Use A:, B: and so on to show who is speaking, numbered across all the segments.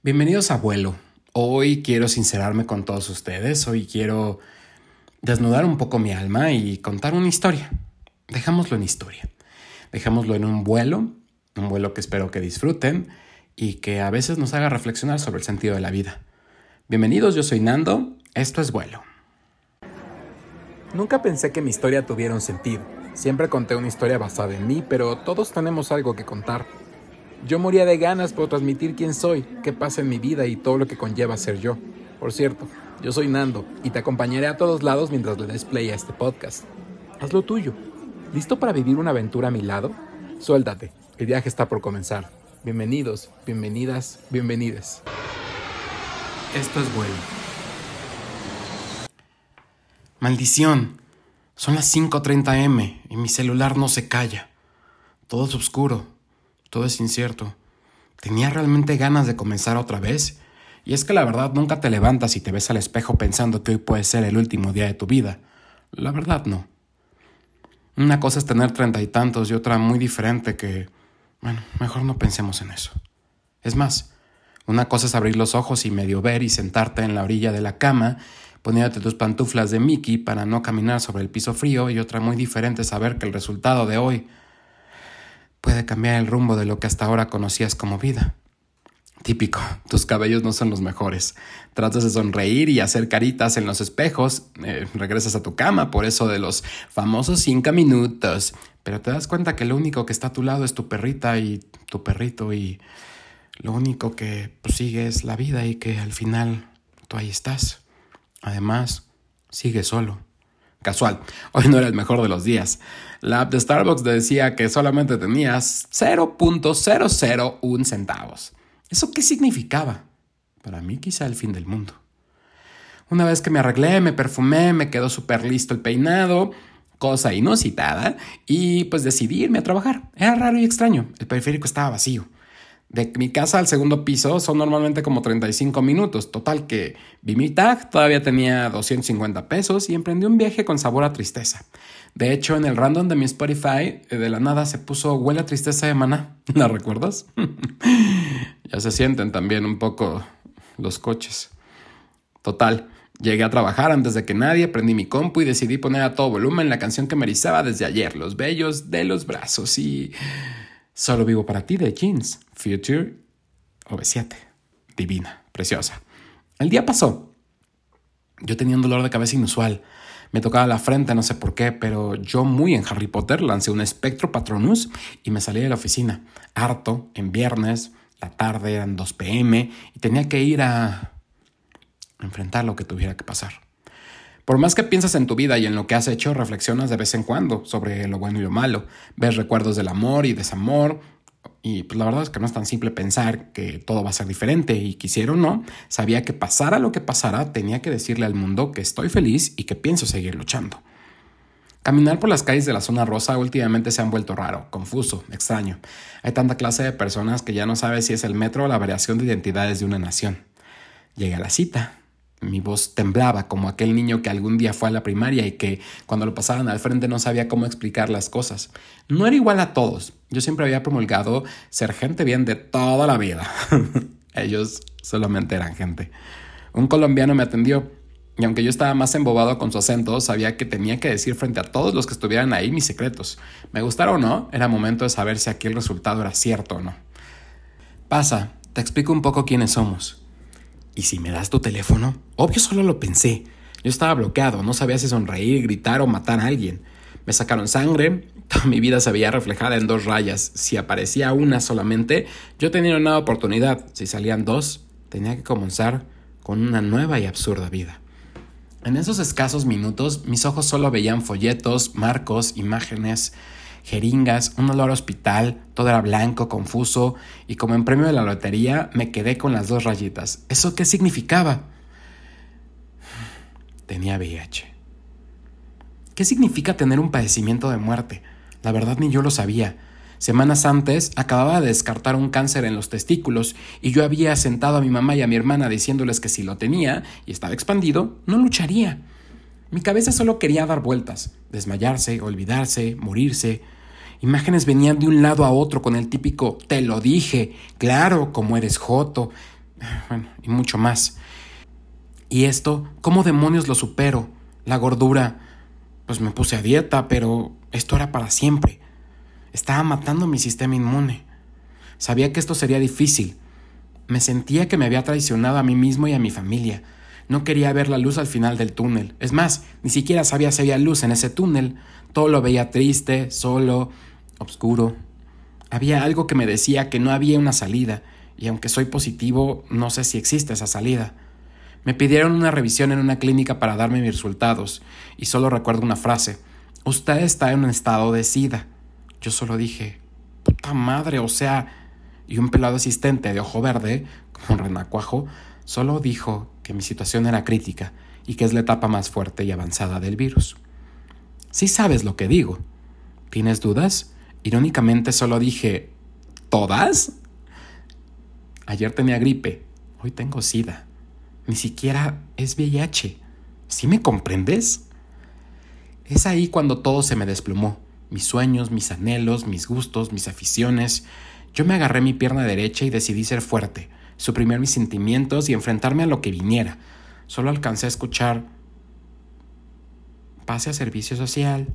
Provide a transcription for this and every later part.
A: Bienvenidos a Vuelo. Hoy quiero sincerarme con todos ustedes, hoy quiero desnudar un poco mi alma y contar una historia. Dejámoslo en historia. Dejémoslo en un vuelo, un vuelo que espero que disfruten y que a veces nos haga reflexionar sobre el sentido de la vida. Bienvenidos, yo soy Nando, esto es Vuelo. Nunca pensé que mi historia tuviera un sentido. Siempre conté una historia basada en mí, pero todos tenemos algo que contar. Yo moría de ganas por transmitir quién soy, qué pasa en mi vida y todo lo que conlleva ser yo. Por cierto, yo soy Nando y te acompañaré a todos lados mientras le des play a este podcast. Haz lo tuyo. ¿Listo para vivir una aventura a mi lado? Suéltate, el viaje está por comenzar. Bienvenidos, bienvenidas, bienvenides. Esto es vuelo. Maldición. Son las 5.30 m y mi celular no se calla. Todo es oscuro, todo es incierto. ¿Tenía realmente ganas de comenzar otra vez? Y es que la verdad nunca te levantas y te ves al espejo pensando que hoy puede ser el último día de tu vida. La verdad no. Una cosa es tener treinta y tantos y otra muy diferente que... Bueno, mejor no pensemos en eso. Es más, una cosa es abrir los ojos y medio ver y sentarte en la orilla de la cama, poniéndote tus pantuflas de Mickey para no caminar sobre el piso frío y otra muy diferente saber que el resultado de hoy puede cambiar el rumbo de lo que hasta ahora conocías como vida. Típico, tus cabellos no son los mejores. Tratas de sonreír y hacer caritas en los espejos, eh, regresas a tu cama por eso de los famosos cinco minutos, pero te das cuenta que lo único que está a tu lado es tu perrita y tu perrito y lo único que pues, sigue es la vida y que al final tú ahí estás. Además, sigues solo. Casual, hoy no era el mejor de los días. La app de Starbucks decía que solamente tenías 0.001 centavos. ¿Eso qué significaba? Para mí quizá el fin del mundo. Una vez que me arreglé, me perfumé, me quedó súper listo el peinado, cosa inusitada, y pues decidí irme a trabajar. Era raro y extraño, el periférico estaba vacío. De mi casa al segundo piso son normalmente como 35 minutos. Total que vi mi tag, todavía tenía 250 pesos y emprendí un viaje con sabor a tristeza. De hecho, en el random de mi Spotify, eh, de la nada se puso Huele a tristeza de maná. ¿La recuerdas? ya se sienten también un poco los coches. Total, llegué a trabajar antes de que nadie, prendí mi compu y decidí poner a todo volumen la canción que me erizaba desde ayer, Los Bellos de los Brazos y... Solo vivo para ti de Jeans, Future OV7. Divina, preciosa. El día pasó. Yo tenía un dolor de cabeza inusual. Me tocaba la frente, no sé por qué, pero yo muy en Harry Potter lancé un espectro patronus y me salí de la oficina. Harto, en viernes, la tarde eran 2 pm y tenía que ir a enfrentar lo que tuviera que pasar. Por más que piensas en tu vida y en lo que has hecho, reflexionas de vez en cuando sobre lo bueno y lo malo. Ves recuerdos del amor y desamor. Y pues la verdad es que no es tan simple pensar que todo va a ser diferente y quisiera o no, sabía que pasara lo que pasara, tenía que decirle al mundo que estoy feliz y que pienso seguir luchando. Caminar por las calles de la zona rosa últimamente se han vuelto raro, confuso, extraño. Hay tanta clase de personas que ya no sabes si es el metro o la variación de identidades de una nación. Llegué a la cita, mi voz temblaba como aquel niño que algún día fue a la primaria y que cuando lo pasaban al frente no sabía cómo explicar las cosas. No era igual a todos. Yo siempre había promulgado ser gente bien de toda la vida. Ellos solamente eran gente. Un colombiano me atendió y aunque yo estaba más embobado con su acento, sabía que tenía que decir frente a todos los que estuvieran ahí mis secretos. Me gustara o no, era momento de saber si aquel resultado era cierto o no. Pasa, te explico un poco quiénes somos. ¿Y si me das tu teléfono? Obvio solo lo pensé. Yo estaba bloqueado, no sabía si sonreír, gritar o matar a alguien. Me sacaron sangre, toda mi vida se veía reflejada en dos rayas. Si aparecía una solamente, yo tenía una oportunidad. Si salían dos, tenía que comenzar con una nueva y absurda vida. En esos escasos minutos, mis ojos solo veían folletos, marcos, imágenes, jeringas, un olor hospital, todo era blanco, confuso, y como en premio de la lotería me quedé con las dos rayitas. ¿Eso qué significaba? Tenía VIH. ¿Qué significa tener un padecimiento de muerte? La verdad ni yo lo sabía. Semanas antes acababa de descartar un cáncer en los testículos y yo había sentado a mi mamá y a mi hermana diciéndoles que si lo tenía y estaba expandido, no lucharía. Mi cabeza solo quería dar vueltas, desmayarse, olvidarse, morirse. Imágenes venían de un lado a otro con el típico te lo dije, claro, como eres joto. bueno, y mucho más. Y esto, ¿cómo demonios lo supero? La gordura, pues me puse a dieta, pero esto era para siempre. Estaba matando mi sistema inmune. Sabía que esto sería difícil. Me sentía que me había traicionado a mí mismo y a mi familia. No quería ver la luz al final del túnel. Es más, ni siquiera sabía si había luz en ese túnel. Todo lo veía triste, solo, oscuro. Había algo que me decía que no había una salida, y aunque soy positivo, no sé si existe esa salida. Me pidieron una revisión en una clínica para darme mis resultados, y solo recuerdo una frase. Usted está en un estado de sida. Yo solo dije, puta madre, o sea, y un pelado asistente de ojo verde, como renacuajo, solo dijo que mi situación era crítica y que es la etapa más fuerte y avanzada del virus. Sí sabes lo que digo. ¿Tienes dudas? Irónicamente solo dije, ¿todas? Ayer tenía gripe, hoy tengo sida. Ni siquiera es VIH. ¿Sí me comprendes? Es ahí cuando todo se me desplomó. Mis sueños, mis anhelos, mis gustos, mis aficiones. Yo me agarré mi pierna derecha y decidí ser fuerte, suprimir mis sentimientos y enfrentarme a lo que viniera. Solo alcancé a escuchar pase a servicio social,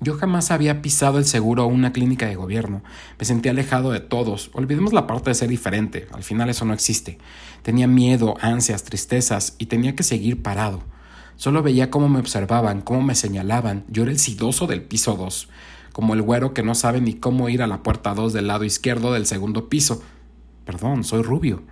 A: yo jamás había pisado el seguro o una clínica de gobierno. Me sentía alejado de todos. Olvidemos la parte de ser diferente. Al final eso no existe. Tenía miedo, ansias, tristezas y tenía que seguir parado. Solo veía cómo me observaban, cómo me señalaban. Yo era el sidoso del piso 2, como el güero que no sabe ni cómo ir a la puerta 2 del lado izquierdo del segundo piso. Perdón, soy rubio.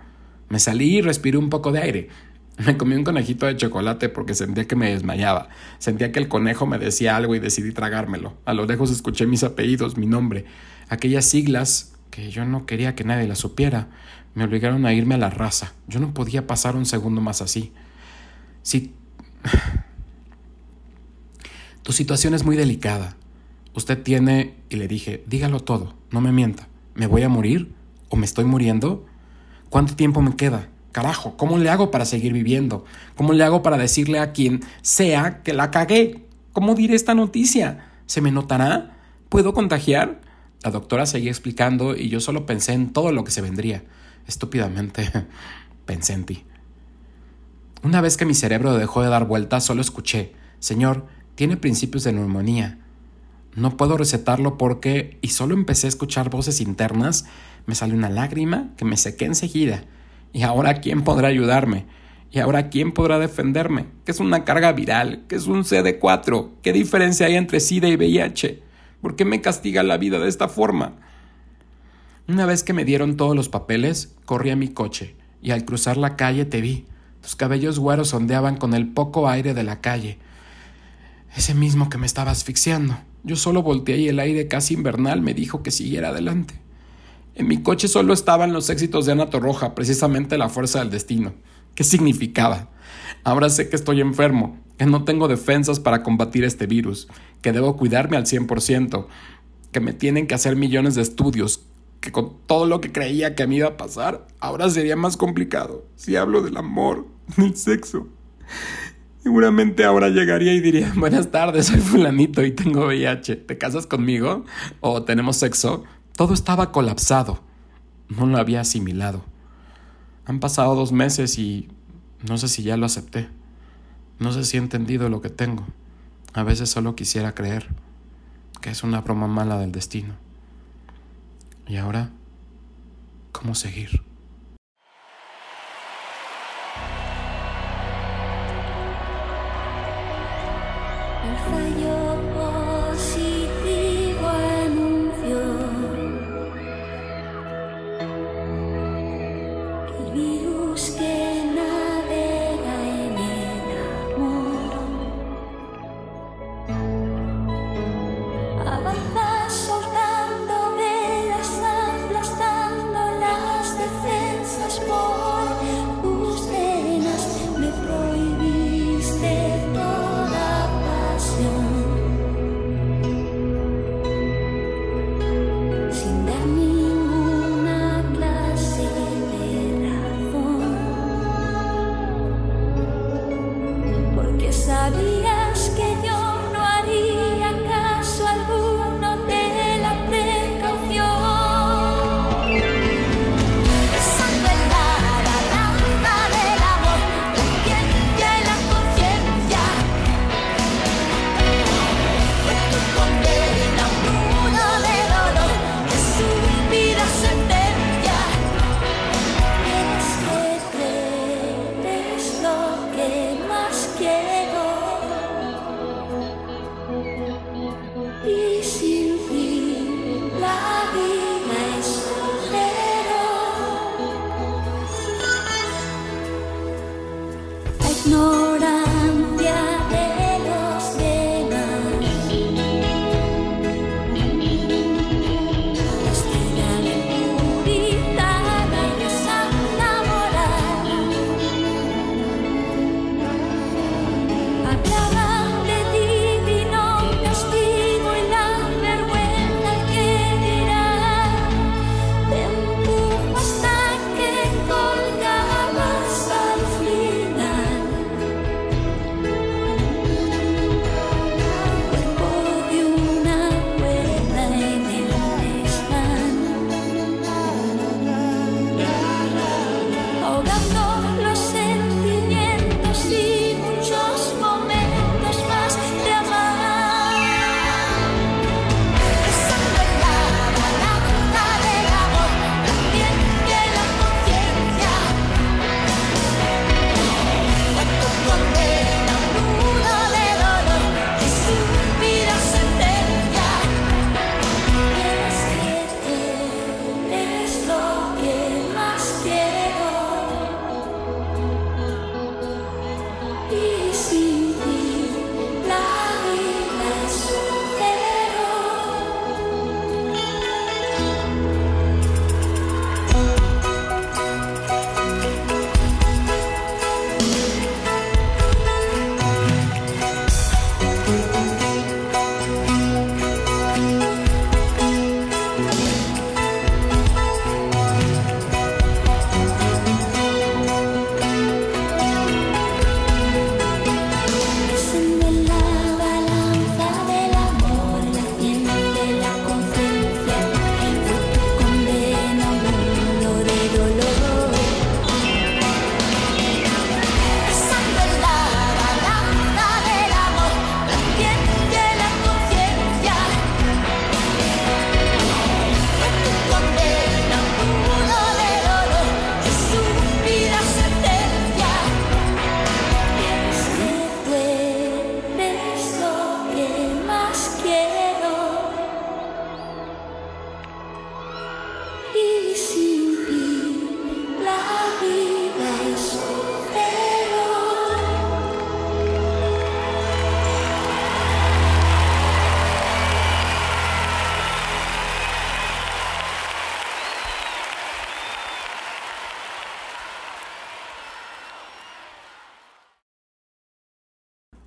A: Me salí y respiré un poco de aire. Me comí un conejito de chocolate porque sentía que me desmayaba. Sentía que el conejo me decía algo y decidí tragármelo. A lo lejos escuché mis apellidos, mi nombre. Aquellas siglas que yo no quería que nadie las supiera. Me obligaron a irme a la raza. Yo no podía pasar un segundo más así. Si... Tu situación es muy delicada. Usted tiene... Y le dije, dígalo todo, no me mienta. ¿Me voy a morir? ¿O me estoy muriendo? ¿Cuánto tiempo me queda? Carajo, ¿cómo le hago para seguir viviendo? ¿Cómo le hago para decirle a quien sea que la cagué? ¿Cómo diré esta noticia? ¿Se me notará? ¿Puedo contagiar? La doctora seguía explicando y yo solo pensé en todo lo que se vendría. Estúpidamente pensé en ti. Una vez que mi cerebro dejó de dar vueltas, solo escuché, Señor, tiene principios de neumonía. No puedo recetarlo porque... Y solo empecé a escuchar voces internas. Me salió una lágrima que me sequé enseguida. ¿Y ahora quién podrá ayudarme? ¿Y ahora quién podrá defenderme? ¿Qué es una carga viral? ¿Qué es un CD4? ¿Qué diferencia hay entre SIDA y VIH? ¿Por qué me castiga la vida de esta forma? Una vez que me dieron todos los papeles, corrí a mi coche y al cruzar la calle te vi. Tus cabellos güeros ondeaban con el poco aire de la calle. Ese mismo que me estaba asfixiando. Yo solo volteé y el aire casi invernal me dijo que siguiera adelante. En mi coche solo estaban los éxitos de Ana Torroja, precisamente la fuerza del destino. ¿Qué significaba? Ahora sé que estoy enfermo, que no tengo defensas para combatir este virus, que debo cuidarme al 100%, que me tienen que hacer millones de estudios, que con todo lo que creía que me iba a pasar, ahora sería más complicado. Si hablo del amor, del sexo. Seguramente ahora llegaría y diría, buenas tardes, soy fulanito y tengo VIH, ¿te casas conmigo? ¿O tenemos sexo? Todo estaba colapsado. No lo había asimilado. Han pasado dos meses y no sé si ya lo acepté. No sé si he entendido lo que tengo. A veces solo quisiera creer que es una broma mala del destino. Y ahora, ¿cómo seguir?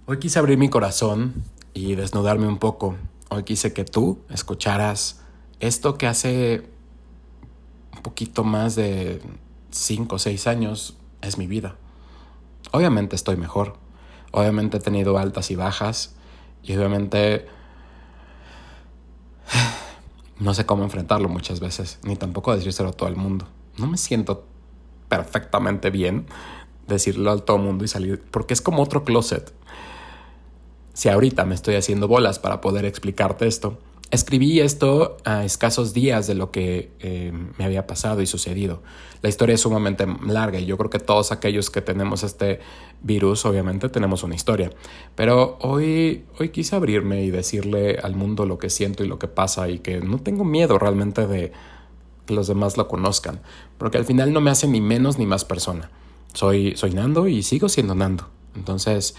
A: Hoy quise abrir mi corazón y desnudarme un poco. Hoy quise que tú escucharas esto que hace un poquito más de 5 o 6 años es mi vida. Obviamente estoy mejor. Obviamente he tenido altas y bajas. Y obviamente no sé cómo enfrentarlo muchas veces, ni tampoco decírselo a todo el mundo. No me siento perfectamente bien decirlo a todo el mundo y salir, porque es como otro closet. Si ahorita me estoy haciendo bolas para poder explicarte esto, Escribí esto a escasos días de lo que eh, me había pasado y sucedido. La historia es sumamente larga y yo creo que todos aquellos que tenemos este virus obviamente tenemos una historia. Pero hoy, hoy quise abrirme y decirle al mundo lo que siento y lo que pasa y que no tengo miedo realmente de que los demás lo conozcan. Porque al final no me hace ni menos ni más persona. Soy, soy Nando y sigo siendo Nando. Entonces,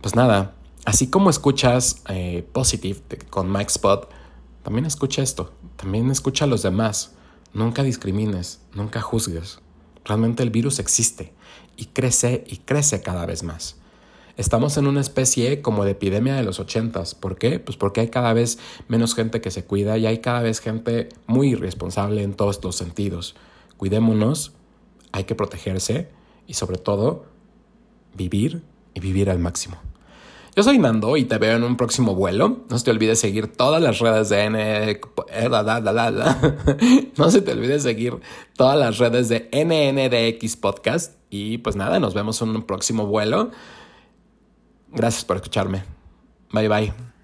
A: pues nada, Así como escuchas eh, Positive con Mike Spot, también escucha esto, también escucha a los demás. Nunca discrimines, nunca juzgues. Realmente el virus existe y crece y crece cada vez más. Estamos en una especie como de epidemia de los ochentas. ¿Por qué? Pues porque hay cada vez menos gente que se cuida y hay cada vez gente muy irresponsable en todos los sentidos. Cuidémonos, hay que protegerse y sobre todo vivir y vivir al máximo. Yo soy Nando y te veo en un próximo vuelo. No se te olvide seguir todas las redes de N. No se te olvide seguir todas las redes de NNDX Podcast. Y pues nada, nos vemos en un próximo vuelo. Gracias por escucharme. Bye bye.